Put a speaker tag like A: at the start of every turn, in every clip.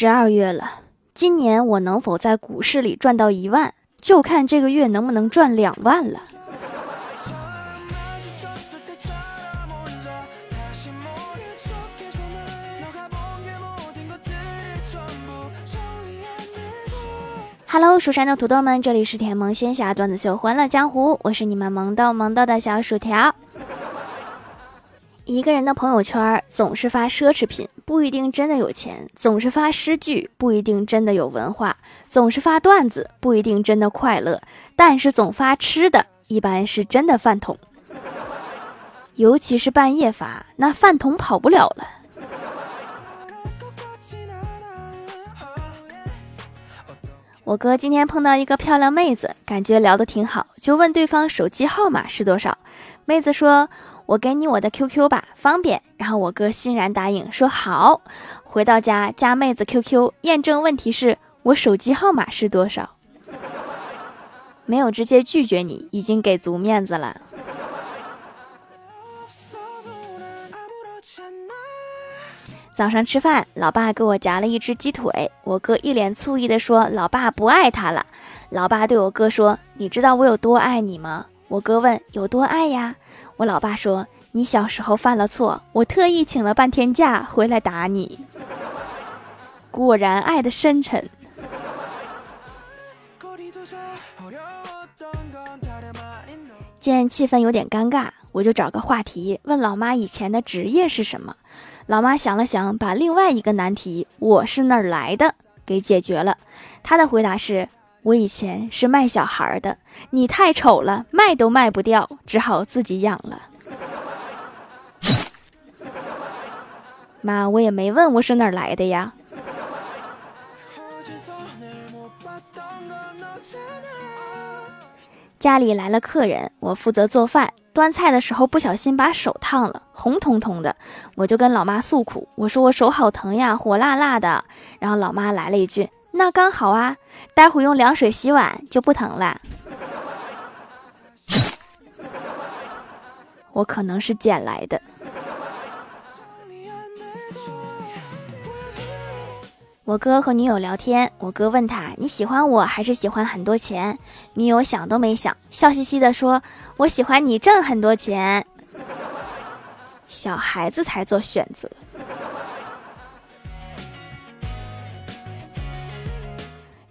A: 十二月了，今年我能否在股市里赚到一万，就看这个月能不能赚两万了。Hello，蜀山的土豆们，这里是甜萌仙侠段子秀《欢乐江湖》，我是你们萌豆萌豆的小薯条。一个人的朋友圈总是发奢侈品，不一定真的有钱；总是发诗句，不一定真的有文化；总是发段子，不一定真的快乐。但是总发吃的，一般是真的饭桶。尤其是半夜发，那饭桶跑不了了。我哥今天碰到一个漂亮妹子，感觉聊得挺好，就问对方手机号码是多少。妹子说。我给你我的 QQ 吧，方便。然后我哥欣然答应，说好。回到家加妹子 QQ，验证问题是我手机号码是多少？没有直接拒绝你，已经给足面子了。早上吃饭，老爸给我夹了一只鸡腿，我哥一脸醋意的说：“老爸不爱他了。”老爸对我哥说：“你知道我有多爱你吗？”我哥问：“有多爱呀？”我老爸说：“你小时候犯了错，我特意请了半天假回来打你。”果然爱的深沉。见气氛有点尴尬，我就找个话题问老妈以前的职业是什么。老妈想了想，把另外一个难题“我是哪儿来的”给解决了。她的回答是。我以前是卖小孩的，你太丑了，卖都卖不掉，只好自己养了。妈，我也没问我是哪儿来的呀。家里来了客人，我负责做饭，端菜的时候不小心把手烫了，红彤彤的，我就跟老妈诉苦，我说我手好疼呀，火辣辣的。然后老妈来了一句。那刚好啊，待会用凉水洗碗就不疼了。我可能是捡来的。我哥和女友聊天，我哥问他：“你喜欢我还是喜欢很多钱？”女友想都没想，笑嘻嘻的说：“我喜欢你挣很多钱。”小孩子才做选择。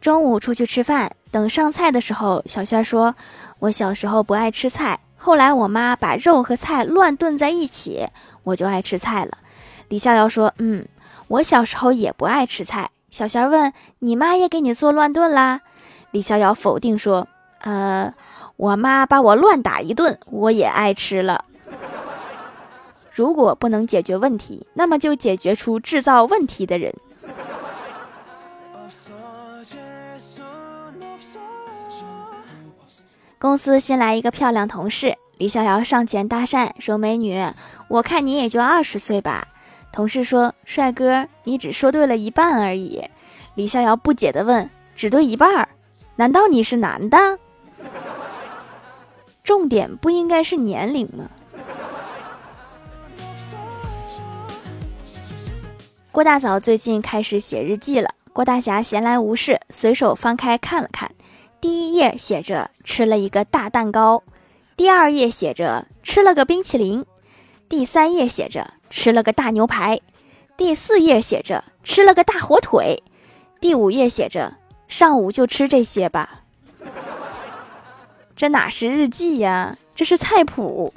A: 中午出去吃饭，等上菜的时候，小仙说：“我小时候不爱吃菜，后来我妈把肉和菜乱炖在一起，我就爱吃菜了。”李逍遥说：“嗯，我小时候也不爱吃菜。”小仙儿问：“你妈也给你做乱炖啦？”李逍遥否定说：“呃，我妈把我乱打一顿，我也爱吃了。”如果不能解决问题，那么就解决出制造问题的人。公司新来一个漂亮同事，李逍遥上前搭讪说：“美女，我看你也就二十岁吧。”同事说：“帅哥，你只说对了一半而已。”李逍遥不解地问：“只对一半儿？难道你是男的？”重点不应该是年龄吗？郭大嫂最近开始写日记了。郭大侠闲来无事，随手翻开看了看。第一页写着吃了一个大蛋糕，第二页写着吃了个冰淇淋，第三页写着吃了个大牛排，第四页写着吃了个大火腿，第五页写着上午就吃这些吧。这哪是日记呀，这是菜谱。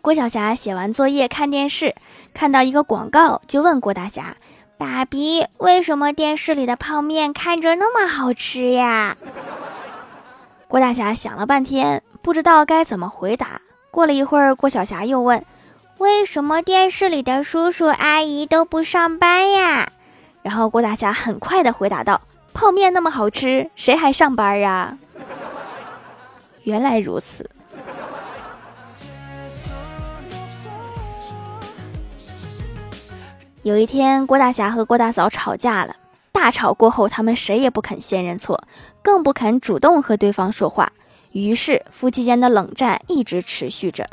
A: 郭晓霞写完作业看电视。看到一个广告，就问郭大侠：“爸比，为什么电视里的泡面看着那么好吃呀？”郭大侠想了半天，不知道该怎么回答。过了一会儿，郭晓霞又问：“为什么电视里的叔叔阿姨都不上班呀？”然后郭大侠很快的回答道：“泡面那么好吃，谁还上班啊？”原来如此。有一天，郭大侠和郭大嫂吵架了。大吵过后，他们谁也不肯先认错，更不肯主动和对方说话。于是，夫妻间的冷战一直持续着。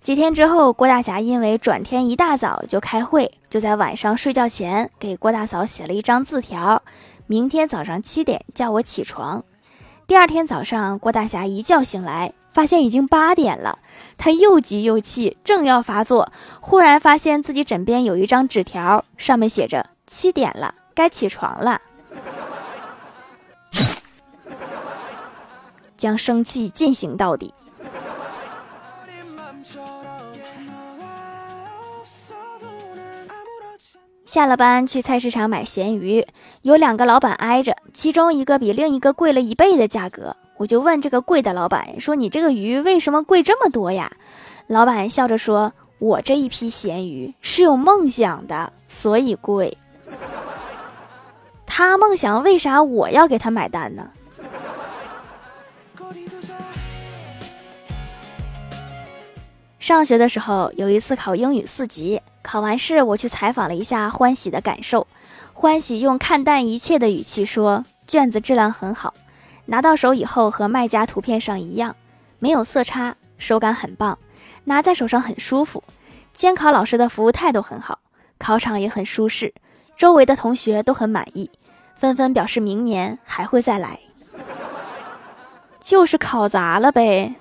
A: 几天之后，郭大侠因为转天一大早就开会，就在晚上睡觉前给郭大嫂写了一张字条：明天早上七点叫我起床。第二天早上，郭大侠一觉醒来，发现已经八点了，他又急又气，正要发作，忽然发现自己枕边有一张纸条，上面写着：“七点了，该起床了。”将生气进行到底。下了班去菜市场买咸鱼，有两个老板挨着，其中一个比另一个贵了一倍的价格。我就问这个贵的老板说：“你这个鱼为什么贵这么多呀？”老板笑着说：“我这一批咸鱼是有梦想的，所以贵。他梦想为啥我要给他买单呢？”上学的时候有一次考英语四级。考完试，我去采访了一下欢喜的感受。欢喜用看淡一切的语气说：“卷子质量很好，拿到手以后和卖家图片上一样，没有色差，手感很棒，拿在手上很舒服。监考老师的服务态度很好，考场也很舒适，周围的同学都很满意，纷纷表示明年还会再来。就是考砸了呗。”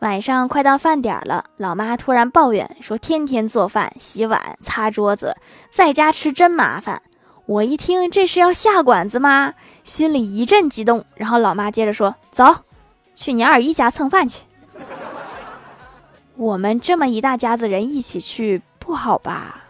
A: 晚上快到饭点了，老妈突然抱怨说：“天天做饭、洗碗、擦桌子，在家吃真麻烦。”我一听这是要下馆子吗？心里一阵激动。然后老妈接着说：“走，去你二姨家蹭饭去。”我们这么一大家子人一起去不好吧？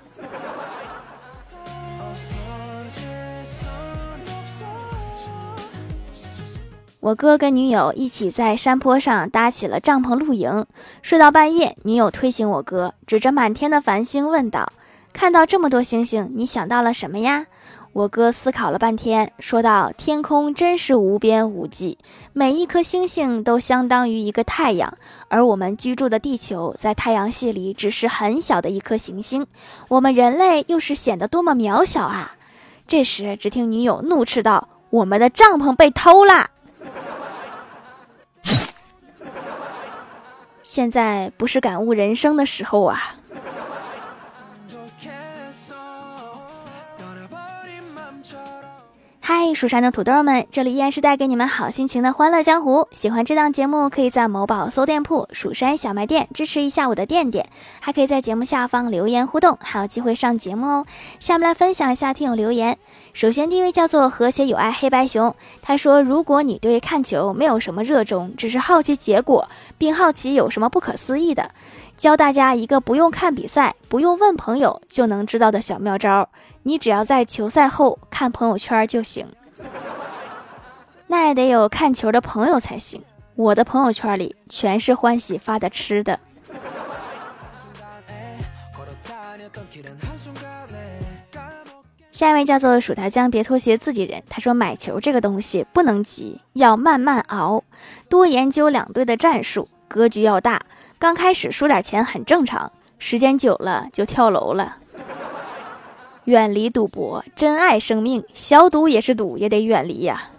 A: 我哥跟女友一起在山坡上搭起了帐篷露营，睡到半夜，女友推醒我哥，指着满天的繁星问道：“看到这么多星星，你想到了什么呀？”我哥思考了半天，说道：“天空真是无边无际，每一颗星星都相当于一个太阳，而我们居住的地球在太阳系里只是很小的一颗行星，我们人类又是显得多么渺小啊！”这时，只听女友怒斥道：“我们的帐篷被偷啦！”现在不是感悟人生的时候啊！嗨，蜀山的土豆们，这里依然是带给你们好心情的欢乐江湖。喜欢这档节目，可以在某宝搜店铺“蜀山小卖店”支持一下我的店店，还可以在节目下方留言互动，还有机会上节目哦。下面来分享一下听友留言。首先，第一位叫做和谐有爱黑白熊，他说：“如果你对看球没有什么热衷，只是好奇结果，并好奇有什么不可思议的，教大家一个不用看比赛、不用问朋友就能知道的小妙招。”你只要在球赛后看朋友圈就行，那也得有看球的朋友才行。我的朋友圈里全是欢喜发的吃的。下一位叫做薯条酱，别拖鞋，自己人。他说买球这个东西不能急，要慢慢熬，多研究两队的战术，格局要大。刚开始输点钱很正常，时间久了就跳楼了。远离赌博，珍爱生命。小赌也是赌，也得远离呀。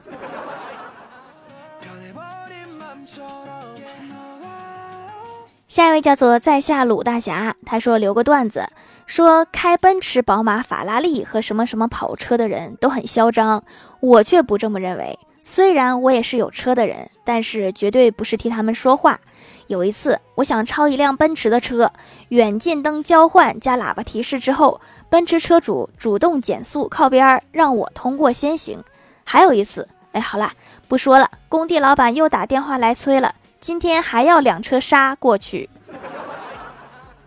A: 下一位叫做在下鲁大侠，他说留个段子，说开奔驰、宝马、法拉利和什么什么跑车的人都很嚣张，我却不这么认为。虽然我也是有车的人，但是绝对不是替他们说话。有一次，我想超一辆奔驰的车，远近灯交换加喇叭提示之后，奔驰车主主动减速靠边儿，让我通过先行。还有一次，哎，好了，不说了。工地老板又打电话来催了，今天还要两车沙过去，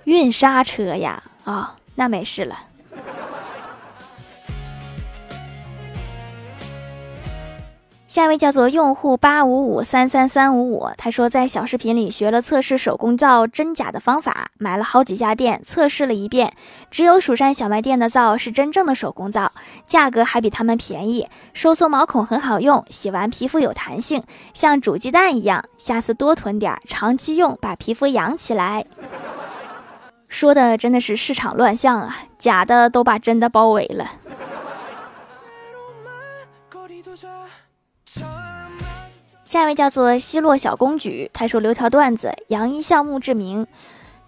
A: 运沙车呀？啊，那没事了。下一位叫做用户八五五三三三五五，他说在小视频里学了测试手工皂真假的方法，买了好几家店测试了一遍，只有蜀山小卖店的皂是真正的手工皂，价格还比他们便宜，收缩毛孔很好用，洗完皮肤有弹性，像煮鸡蛋一样，下次多囤点，长期用把皮肤养起来。说的真的是市场乱象啊，假的都把真的包围了。下一位叫做奚落小公举，他说留条段子：杨一笑墓志铭，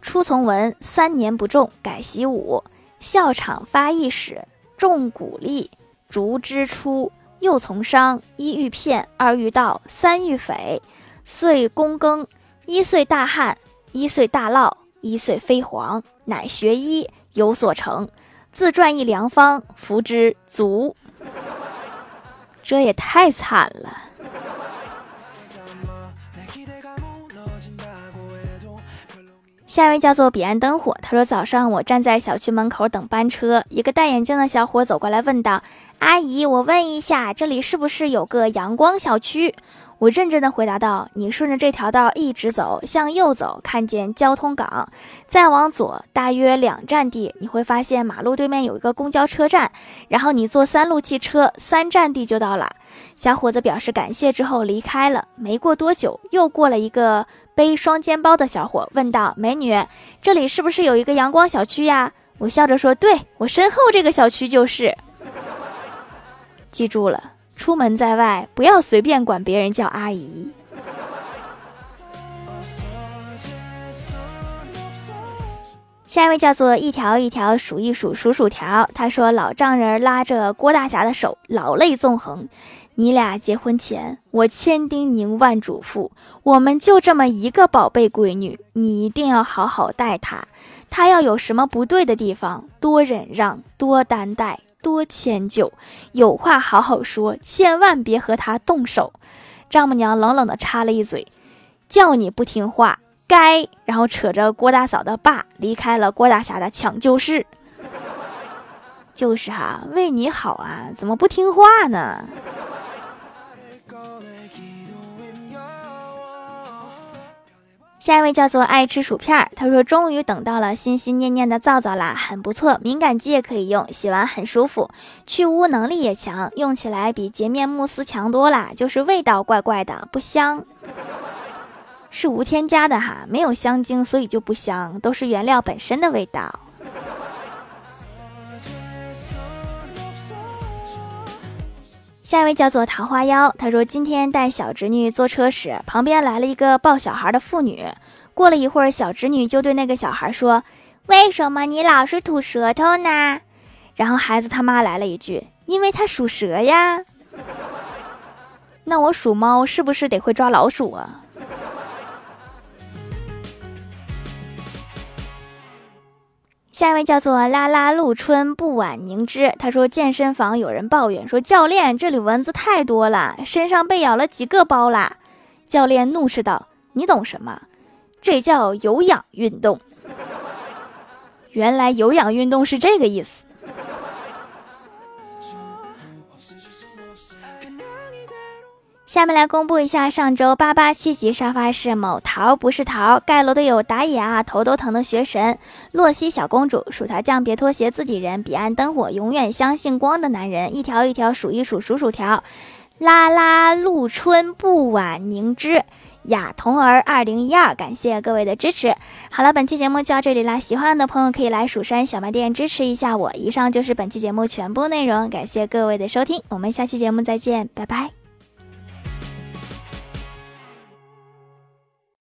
A: 初从文，三年不中，改习武。校场发一矢，中谷粒，竹枝出。又从商，一遇骗，二遇盗，三遇匪。岁躬耕，一岁大旱，一岁大涝，一岁飞黄。乃学医，有所成，自传一良方，服之足。这也太惨了。下一位叫做彼岸灯火，他说早上我站在小区门口等班车，一个戴眼镜的小伙走过来问道：“阿姨，我问一下，这里是不是有个阳光小区？”我认真的回答道：“你顺着这条道一直走，向右走，看见交通岗，再往左大约两站地，你会发现马路对面有一个公交车站，然后你坐三路汽车，三站地就到了。”小伙子表示感谢之后离开了。没过多久，又过了一个。背双肩包的小伙问道：“美女，这里是不是有一个阳光小区呀？”我笑着说：“对我身后这个小区就是。”记住了，出门在外不要随便管别人叫阿姨。下一位叫做一条一条数一数数薯条，他说：“老丈人拉着郭大侠的手，老泪纵横。”你俩结婚前，我千叮咛万嘱咐，我们就这么一个宝贝闺女，你一定要好好待她。她要有什么不对的地方，多忍让，多担待，多迁就，有话好好说，千万别和她动手。丈母娘冷冷地插了一嘴：“叫你不听话，该。”然后扯着郭大嫂的爸离开了郭大侠的抢救室。就是哈，为你好啊，怎么不听话呢？下一位叫做爱吃薯片儿，他说终于等到了心心念念的皂皂啦，很不错，敏感肌也可以用，洗完很舒服，去污能力也强，用起来比洁面慕斯强多啦，就是味道怪怪的，不香，是无添加的哈，没有香精，所以就不香，都是原料本身的味道。下一位叫做桃花妖，他说今天带小侄女坐车时，旁边来了一个抱小孩的妇女。过了一会儿，小侄女就对那个小孩说：“为什么你老是吐舌头呢？”然后孩子他妈来了一句：“因为他属蛇呀。”那我属猫，是不是得会抓老鼠啊？下一位叫做拉拉露春不晚凝脂，他说健身房有人抱怨说教练这里蚊子太多了，身上被咬了几个包啦。教练怒斥道：“你懂什么？这叫有氧运动。原来有氧运动是这个意思。”下面来公布一下上周八八七级沙发是某桃不是桃盖楼的有打野啊头都疼的学神洛西小公主薯条酱别拖鞋自己人彼岸灯火永远相信光的男人一条一条数一数数薯条啦啦露春不晚凝脂雅童儿二零一二感谢各位的支持。好了，本期节目就到这里啦，喜欢的朋友可以来蜀山小卖店支持一下我。以上就是本期节目全部内容，感谢各位的收听，我们下期节目再见，拜拜。